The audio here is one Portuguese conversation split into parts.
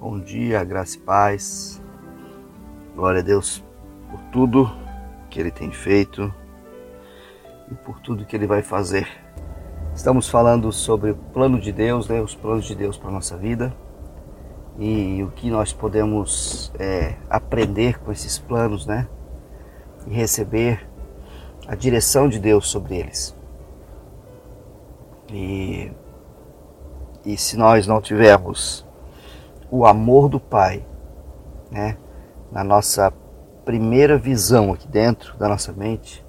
Bom dia, graça e paz. Glória a Deus por tudo que Ele tem feito e por tudo que Ele vai fazer. Estamos falando sobre o plano de Deus, né, os planos de Deus para a nossa vida e o que nós podemos é, aprender com esses planos, né? E receber a direção de Deus sobre eles. E, e se nós não tivermos o amor do Pai, né, na nossa primeira visão aqui dentro da nossa mente,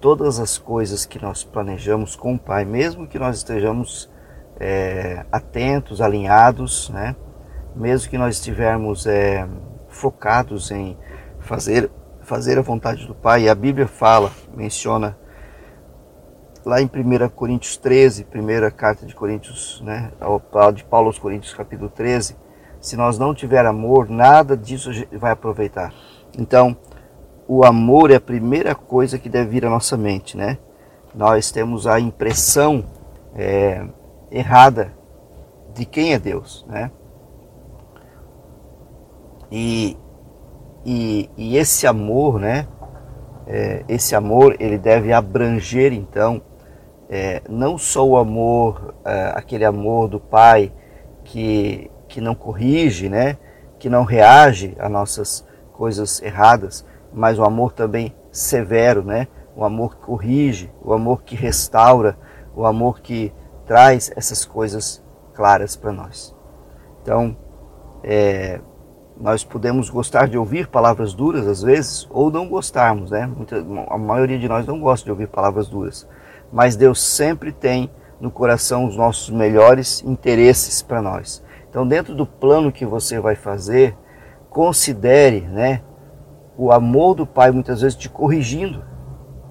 todas as coisas que nós planejamos com o Pai, mesmo que nós estejamos é, atentos, alinhados, né, mesmo que nós estivermos é, focados em fazer fazer a vontade do Pai, a Bíblia fala, menciona lá em 1 Coríntios 13, primeira carta de Coríntios, né, de Paulo aos Coríntios, capítulo 13, se nós não tiver amor, nada disso vai aproveitar. Então, o amor é a primeira coisa que deve vir à nossa mente, né? Nós temos a impressão é, errada de quem é Deus, né? E, e, e esse amor, né? É, esse amor ele deve abranger então é, não só o amor, é, aquele amor do pai que que não corrige, né? que não reage a nossas coisas erradas, mas o amor também severo, né? o amor que corrige, o amor que restaura, o amor que traz essas coisas claras para nós. Então, é, nós podemos gostar de ouvir palavras duras às vezes, ou não gostarmos, né? Muita, a maioria de nós não gosta de ouvir palavras duras, mas Deus sempre tem no coração os nossos melhores interesses para nós. Então, dentro do plano que você vai fazer, considere, né, o amor do Pai muitas vezes te corrigindo.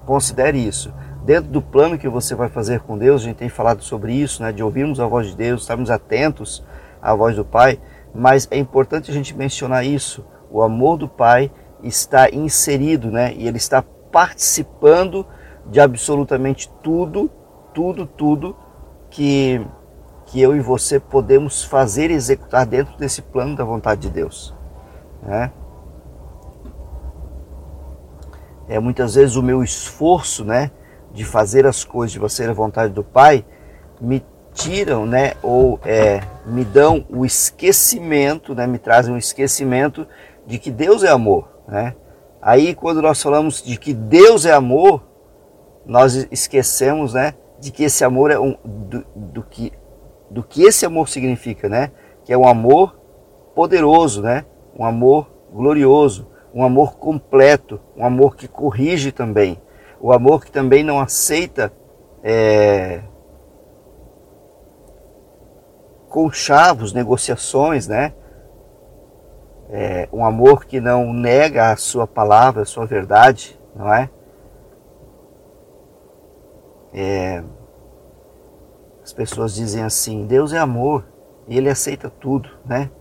Considere isso. Dentro do plano que você vai fazer com Deus, a gente tem falado sobre isso, né, de ouvirmos a voz de Deus, estarmos atentos à voz do Pai, mas é importante a gente mencionar isso. O amor do Pai está inserido, né, e ele está participando de absolutamente tudo, tudo, tudo que que eu e você podemos fazer e executar dentro desse plano da vontade de Deus. Né? É muitas vezes o meu esforço, né, de fazer as coisas, de fazer a vontade do Pai, me tiram, né, ou é, me dão o esquecimento, né, me trazem um esquecimento de que Deus é amor, né? Aí quando nós falamos de que Deus é amor, nós esquecemos, né, de que esse amor é um do, do que do que esse amor significa, né? Que é um amor poderoso, né? Um amor glorioso, um amor completo, um amor que corrige também, o amor que também não aceita é, conchavos, negociações, né? É, um amor que não nega a sua palavra, a sua verdade, não é? É as pessoas dizem assim: Deus é amor e Ele aceita tudo, né?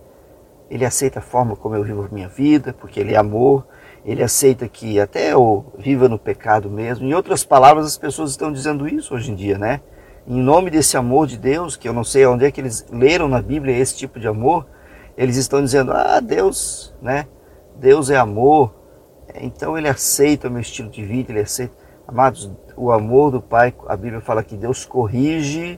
Ele aceita a forma como eu vivo minha vida, porque Ele é amor. Ele aceita que até eu viva no pecado mesmo. Em outras palavras, as pessoas estão dizendo isso hoje em dia, né? Em nome desse amor de Deus, que eu não sei onde é que eles leram na Bíblia esse tipo de amor, eles estão dizendo: ah, Deus, né? Deus é amor, então Ele aceita o meu estilo de vida, Ele aceita. Amados, o amor do Pai, a Bíblia fala que Deus corrige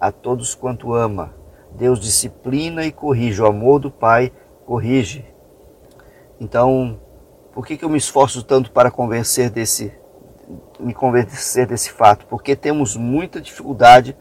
a todos quanto ama. Deus disciplina e corrige. O amor do Pai corrige. Então, por que, que eu me esforço tanto para convencer desse, me convencer desse fato? Porque temos muita dificuldade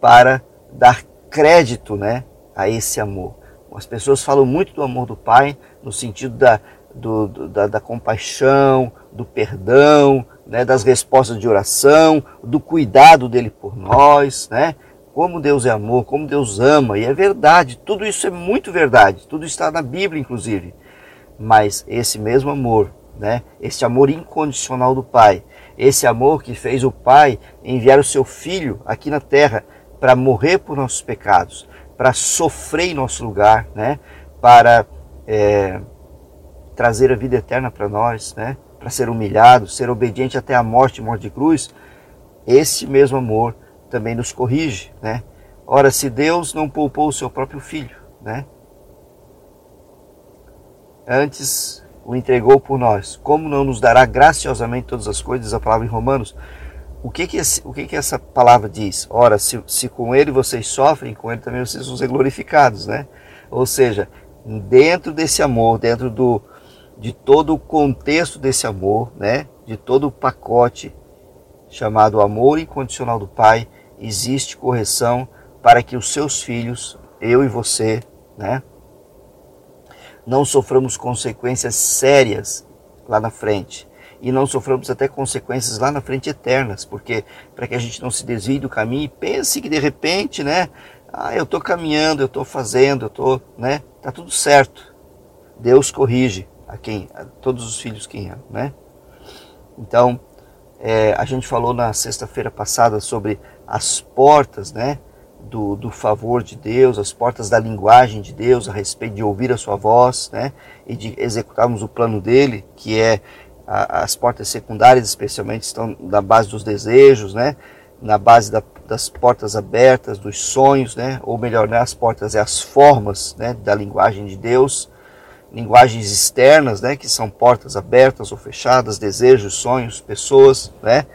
para dar crédito né, a esse amor. As pessoas falam muito do amor do Pai no sentido da, do, da, da, compaixão, do perdão, né, das respostas de oração, do cuidado dele por nós, né? como Deus é amor, como Deus ama, e é verdade, tudo isso é muito verdade, tudo está na Bíblia, inclusive. Mas esse mesmo amor, né, esse amor incondicional do Pai, esse amor que fez o Pai enviar o seu Filho aqui na terra para morrer por nossos pecados, para sofrer em nosso lugar, né, para é, trazer a vida eterna para nós, né, para ser humilhado, ser obediente até a morte, morte de cruz, esse mesmo amor também nos corrige, né? Ora, se Deus não poupou o seu próprio filho, né? Antes o entregou por nós, como não nos dará graciosamente todas as coisas? A palavra em Romanos. O que que, esse, o que, que essa palavra diz? Ora, se, se com ele vocês sofrem, com ele também vocês vão ser glorificados, né? Ou seja, dentro desse amor, dentro do, de todo o contexto desse amor, né? De todo o pacote chamado amor incondicional do Pai, existe correção para que os seus filhos, eu e você, né, não soframos consequências sérias lá na frente. E não soframos até consequências lá na frente eternas, porque para que a gente não se desvie do caminho e pense que de repente, né, ah, eu estou caminhando, eu estou fazendo, eu estou, né, tá tudo certo. Deus corrige a quem, a todos os filhos que ama, né? Então, é, a gente falou na sexta-feira passada sobre as portas, né? Do, do, favor de Deus, as portas da linguagem de Deus a respeito de ouvir a sua voz, né? E de executarmos o plano dele, que é a, as portas secundárias, especialmente, estão na base dos desejos, né? Na base da, das portas abertas, dos sonhos, né? Ou melhor, né? as portas é as formas, né? Da linguagem de Deus linguagens externas, né, que são portas abertas ou fechadas, desejos, sonhos, pessoas, né,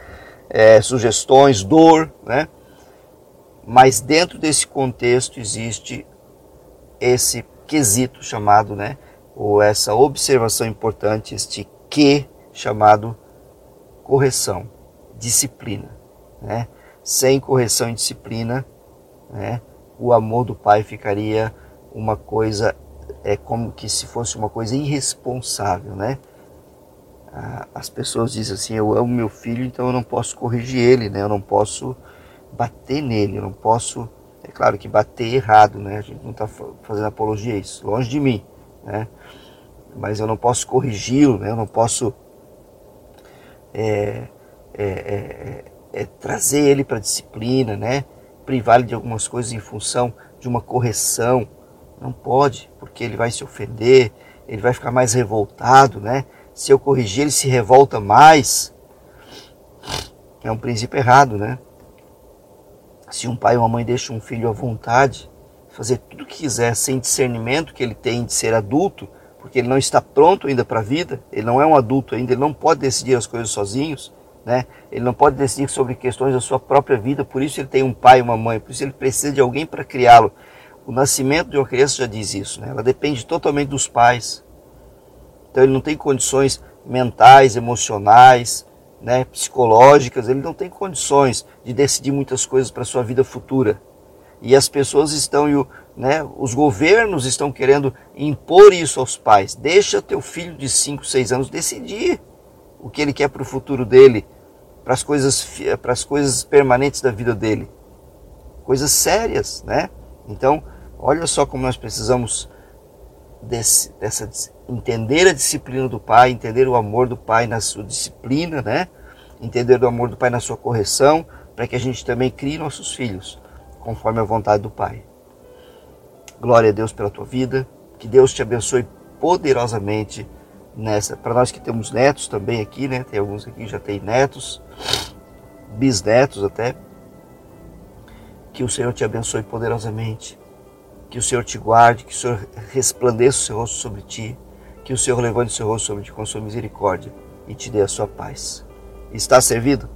é, sugestões, dor, né, mas dentro desse contexto existe esse quesito chamado, né, ou essa observação importante, este que chamado correção, disciplina, né, sem correção e disciplina, né, o amor do pai ficaria uma coisa é como que se fosse uma coisa irresponsável, né? As pessoas dizem assim: eu amo meu filho, então eu não posso corrigir ele, né? Eu não posso bater nele, eu não posso. É claro que bater é errado, né? A gente não está fazendo apologia a isso, longe de mim, né? Mas eu não posso corrigi-lo, né? Eu não posso é, é, é, é trazer ele para disciplina, né? Privar ele de algumas coisas em função de uma correção, não pode, porque ele vai se ofender, ele vai ficar mais revoltado, né? Se eu corrigir, ele se revolta mais. É um princípio errado, né? Se um pai ou uma mãe deixa um filho à vontade, fazer tudo o que quiser, sem discernimento que ele tem de ser adulto, porque ele não está pronto ainda para a vida, ele não é um adulto ainda, ele não pode decidir as coisas sozinhos, né? Ele não pode decidir sobre questões da sua própria vida, por isso ele tem um pai e uma mãe, por isso ele precisa de alguém para criá-lo. O nascimento de uma criança já diz isso, né? Ela depende totalmente dos pais. Então ele não tem condições mentais, emocionais, né, psicológicas, ele não tem condições de decidir muitas coisas para a sua vida futura. E as pessoas estão, né, os governos estão querendo impor isso aos pais. Deixa teu filho de 5, 6 anos decidir o que ele quer para o futuro dele, para as coisas, para as coisas permanentes da vida dele. Coisas sérias, né? Então, Olha só como nós precisamos desse, dessa entender a disciplina do pai, entender o amor do pai na sua disciplina, né? Entender o amor do pai na sua correção, para que a gente também crie nossos filhos conforme a vontade do pai. Glória a Deus pela tua vida, que Deus te abençoe poderosamente nessa. Para nós que temos netos também aqui, né? Tem alguns aqui que já têm netos, bisnetos até. Que o Senhor te abençoe poderosamente que o Senhor te guarde, que o Senhor resplandeça o seu rosto sobre ti, que o Senhor levante o seu rosto sobre ti com sua misericórdia e te dê a sua paz. Está servido?